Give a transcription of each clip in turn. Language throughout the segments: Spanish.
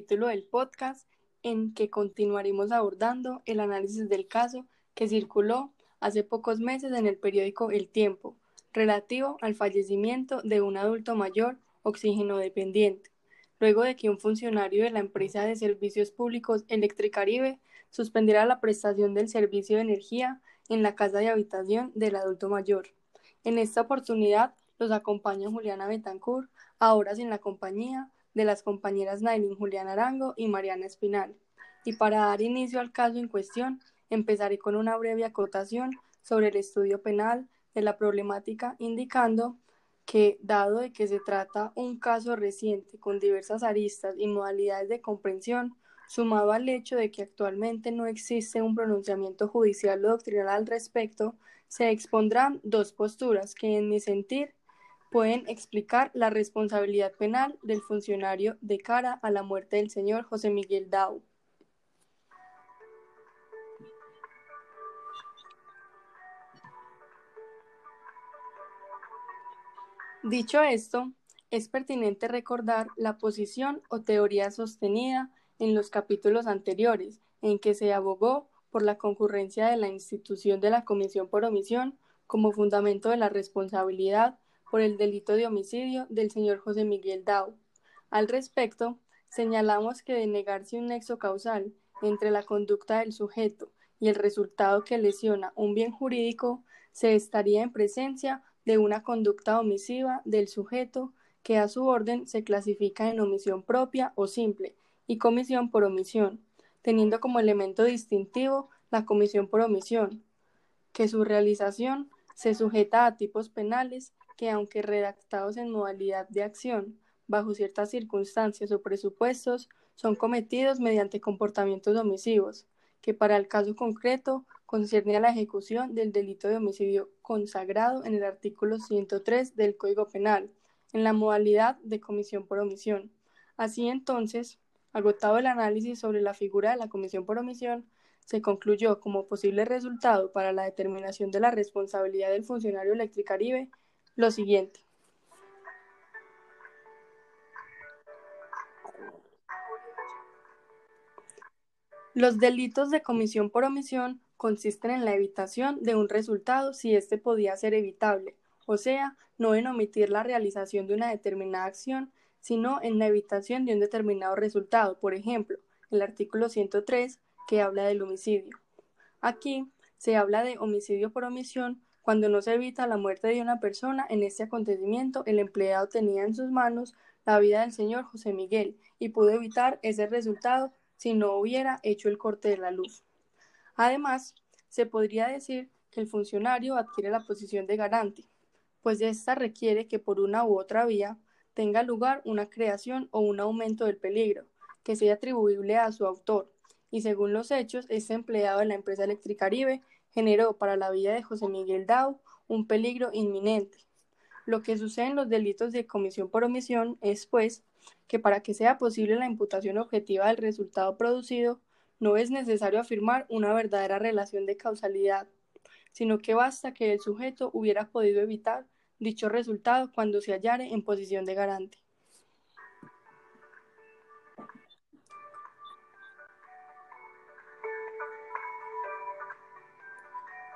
capítulo del podcast en que continuaremos abordando el análisis del caso que circuló hace pocos meses en el periódico El Tiempo, relativo al fallecimiento de un adulto mayor oxígeno dependiente, luego de que un funcionario de la empresa de servicios públicos Electricaribe suspendiera la prestación del servicio de energía en la casa de habitación del adulto mayor. En esta oportunidad los acompaña Juliana Betancourt, ahora sin la compañía de las compañeras Nailin Juliana Arango y Mariana Espinal. Y para dar inicio al caso en cuestión, empezaré con una breve acotación sobre el estudio penal de la problemática, indicando que, dado de que se trata un caso reciente con diversas aristas y modalidades de comprensión, sumado al hecho de que actualmente no existe un pronunciamiento judicial o doctrinal al respecto, se expondrán dos posturas que, en mi sentir, pueden explicar la responsabilidad penal del funcionario de cara a la muerte del señor José Miguel Dau. Dicho esto, es pertinente recordar la posición o teoría sostenida en los capítulos anteriores, en que se abogó por la concurrencia de la institución de la comisión por omisión como fundamento de la responsabilidad por el delito de homicidio del señor José Miguel Dau. Al respecto, señalamos que de negarse un nexo causal entre la conducta del sujeto y el resultado que lesiona un bien jurídico, se estaría en presencia de una conducta omisiva del sujeto que a su orden se clasifica en omisión propia o simple y comisión por omisión, teniendo como elemento distintivo la comisión por omisión, que su realización se sujeta a tipos penales que aunque redactados en modalidad de acción, bajo ciertas circunstancias o presupuestos, son cometidos mediante comportamientos omisivos, que para el caso concreto concierne a la ejecución del delito de homicidio consagrado en el artículo 103 del Código Penal, en la modalidad de comisión por omisión. Así entonces, agotado el análisis sobre la figura de la comisión por omisión, se concluyó como posible resultado para la determinación de la responsabilidad del funcionario Electricaribe lo siguiente. Los delitos de comisión por omisión consisten en la evitación de un resultado si éste podía ser evitable, o sea, no en omitir la realización de una determinada acción, sino en la evitación de un determinado resultado. Por ejemplo, el artículo 103 que habla del homicidio. Aquí se habla de homicidio por omisión cuando no se evita la muerte de una persona, en este acontecimiento el empleado tenía en sus manos la vida del señor José Miguel y pudo evitar ese resultado si no hubiera hecho el corte de la luz. Además, se podría decir que el funcionario adquiere la posición de garante, pues ésta requiere que por una u otra vía tenga lugar una creación o un aumento del peligro, que sea atribuible a su autor, y según los hechos, este empleado de la empresa Electricaribe generó para la vida de José Miguel Dau un peligro inminente. Lo que sucede en los delitos de comisión por omisión es, pues, que para que sea posible la imputación objetiva del resultado producido, no es necesario afirmar una verdadera relación de causalidad, sino que basta que el sujeto hubiera podido evitar dicho resultado cuando se hallare en posición de garante.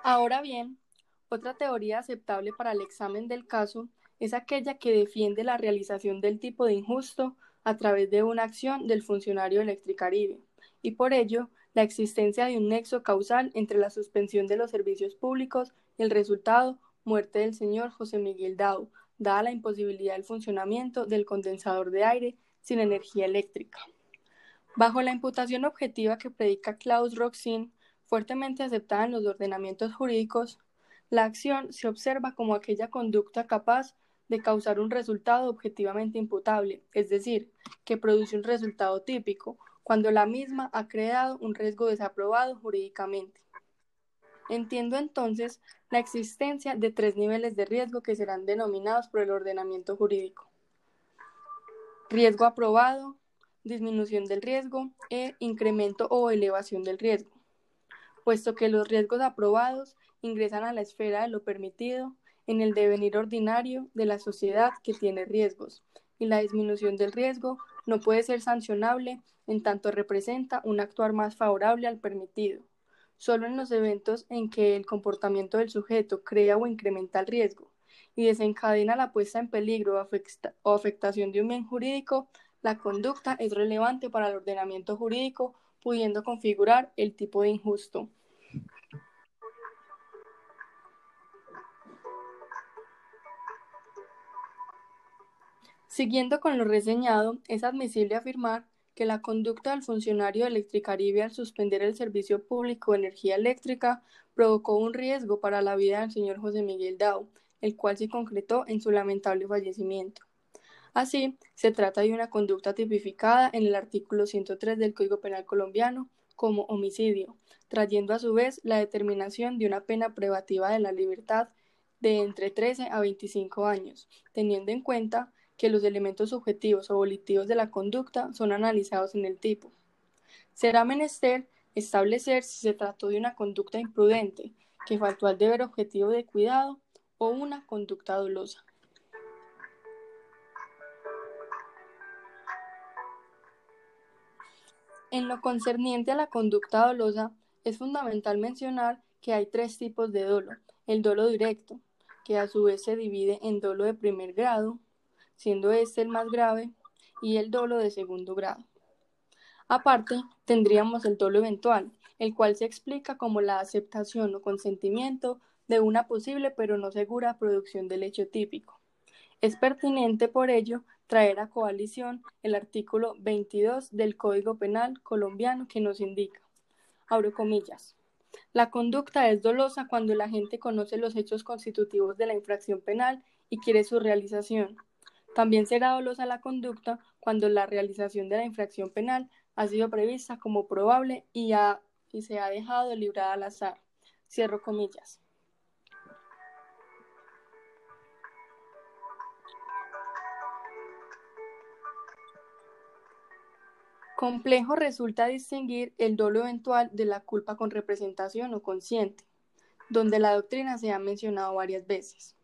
Ahora bien, otra teoría aceptable para el examen del caso es aquella que defiende la realización del tipo de injusto a través de una acción del funcionario Electricaribe, y por ello la existencia de un nexo causal entre la suspensión de los servicios públicos y el resultado muerte del señor José Miguel Dau, dada la imposibilidad del funcionamiento del condensador de aire sin energía eléctrica. Bajo la imputación objetiva que predica Klaus Roxin, fuertemente aceptada en los ordenamientos jurídicos, la acción se observa como aquella conducta capaz de causar un resultado objetivamente imputable, es decir, que produce un resultado típico, cuando la misma ha creado un riesgo desaprobado jurídicamente. Entiendo entonces la existencia de tres niveles de riesgo que serán denominados por el ordenamiento jurídico. Riesgo aprobado, disminución del riesgo e incremento o elevación del riesgo puesto que los riesgos aprobados ingresan a la esfera de lo permitido en el devenir ordinario de la sociedad que tiene riesgos, y la disminución del riesgo no puede ser sancionable en tanto representa un actuar más favorable al permitido. Solo en los eventos en que el comportamiento del sujeto crea o incrementa el riesgo y desencadena la puesta en peligro o afectación de un bien jurídico, la conducta es relevante para el ordenamiento jurídico, pudiendo configurar el tipo de injusto. Siguiendo con lo reseñado, es admisible afirmar que la conducta del funcionario de Electricaribe al suspender el servicio público de energía eléctrica provocó un riesgo para la vida del señor José Miguel Dao, el cual se concretó en su lamentable fallecimiento. Así, se trata de una conducta tipificada en el artículo 103 del Código Penal colombiano como homicidio, trayendo a su vez la determinación de una pena privativa de la libertad de entre 13 a 25 años, teniendo en cuenta que los elementos subjetivos o volitivos de la conducta son analizados en el tipo. Será menester establecer si se trató de una conducta imprudente, que faltó al deber objetivo de cuidado, o una conducta dolosa. En lo concerniente a la conducta dolosa, es fundamental mencionar que hay tres tipos de dolo. El dolo directo, que a su vez se divide en dolo de primer grado, siendo este el más grave, y el dolo de segundo grado. Aparte, tendríamos el dolo eventual, el cual se explica como la aceptación o consentimiento de una posible pero no segura producción del hecho típico. Es pertinente, por ello, traer a coalición el artículo 22 del Código Penal colombiano que nos indica, abro comillas, la conducta es dolosa cuando la gente conoce los hechos constitutivos de la infracción penal y quiere su realización, también será dolosa la conducta cuando la realización de la infracción penal ha sido prevista como probable y, y se ha dejado librada al azar. Cierro comillas. Complejo resulta distinguir el dolo eventual de la culpa con representación o consciente, donde la doctrina se ha mencionado varias veces.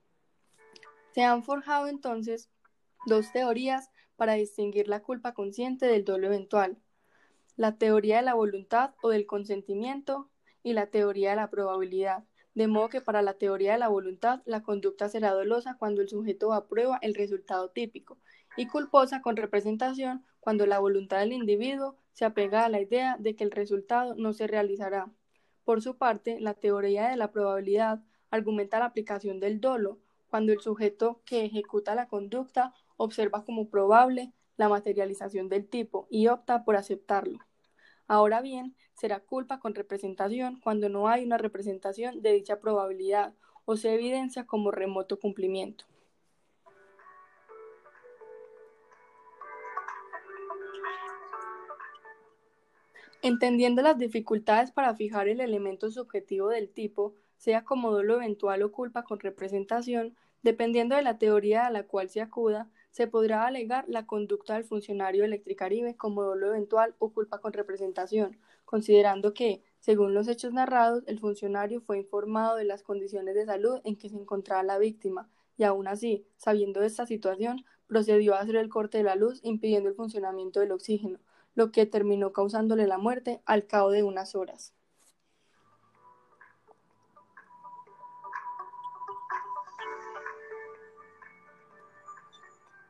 Se han forjado entonces dos teorías para distinguir la culpa consciente del dolo eventual. La teoría de la voluntad o del consentimiento y la teoría de la probabilidad. De modo que para la teoría de la voluntad, la conducta será dolosa cuando el sujeto aprueba el resultado típico y culposa con representación cuando la voluntad del individuo se apega a la idea de que el resultado no se realizará. Por su parte, la teoría de la probabilidad argumenta la aplicación del dolo cuando el sujeto que ejecuta la conducta observa como probable la materialización del tipo y opta por aceptarlo. Ahora bien, será culpa con representación cuando no hay una representación de dicha probabilidad o se evidencia como remoto cumplimiento. Entendiendo las dificultades para fijar el elemento subjetivo del tipo, sea como dolo eventual o culpa con representación, dependiendo de la teoría a la cual se acuda, se podrá alegar la conducta del funcionario de Electricaribe como dolo eventual o culpa con representación, considerando que, según los hechos narrados, el funcionario fue informado de las condiciones de salud en que se encontraba la víctima, y aún así, sabiendo de esta situación, procedió a hacer el corte de la luz impidiendo el funcionamiento del oxígeno, lo que terminó causándole la muerte al cabo de unas horas.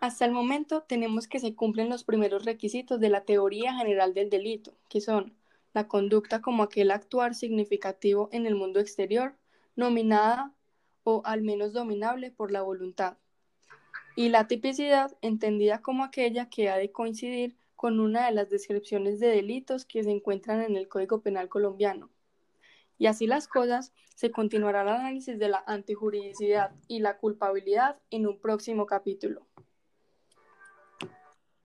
Hasta el momento tenemos que se cumplen los primeros requisitos de la teoría general del delito, que son la conducta como aquel actuar significativo en el mundo exterior, nominada o al menos dominable por la voluntad, y la tipicidad entendida como aquella que ha de coincidir con una de las descripciones de delitos que se encuentran en el Código Penal colombiano. Y así las cosas, se continuará el análisis de la antijuridicidad y la culpabilidad en un próximo capítulo.